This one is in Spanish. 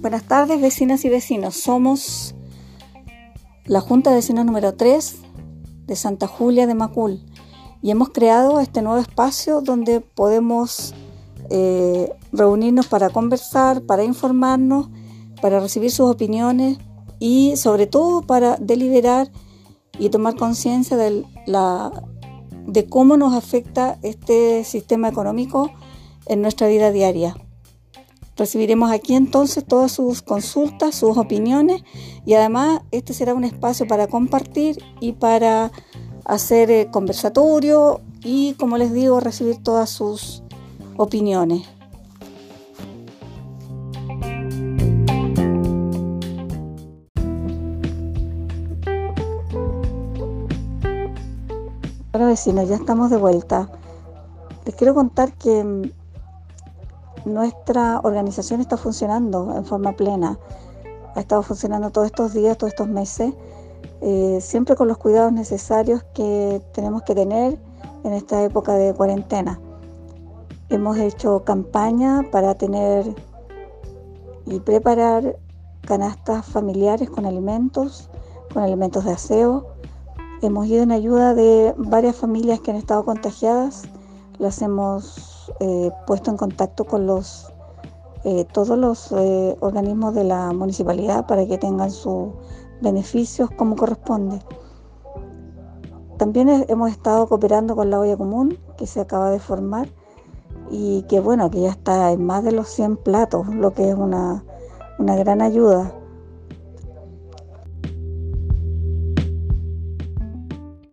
Buenas tardes, vecinas y vecinos. Somos la Junta de Vecinos número 3 de Santa Julia de Macul y hemos creado este nuevo espacio donde podemos eh, reunirnos para conversar, para informarnos, para recibir sus opiniones y sobre todo para deliberar y tomar conciencia de, de cómo nos afecta este sistema económico en nuestra vida diaria. Recibiremos aquí entonces todas sus consultas, sus opiniones y además este será un espacio para compartir y para hacer eh, conversatorio y como les digo recibir todas sus opiniones. Bueno vecinos, ya estamos de vuelta. Les quiero contar que mm, nuestra organización está funcionando en forma plena. Ha estado funcionando todos estos días, todos estos meses, eh, siempre con los cuidados necesarios que tenemos que tener en esta época de cuarentena. Hemos hecho campaña para tener y preparar canastas familiares con alimentos, con alimentos de aseo. Hemos ido en ayuda de varias familias que han estado contagiadas. Las hemos eh, puesto en contacto con eh, todos los eh, organismos de la municipalidad para que tengan sus beneficios como corresponde. También hemos estado cooperando con la olla común que se acaba de formar y que bueno, que ya está en más de los 100 platos, lo que es una gran ayuda.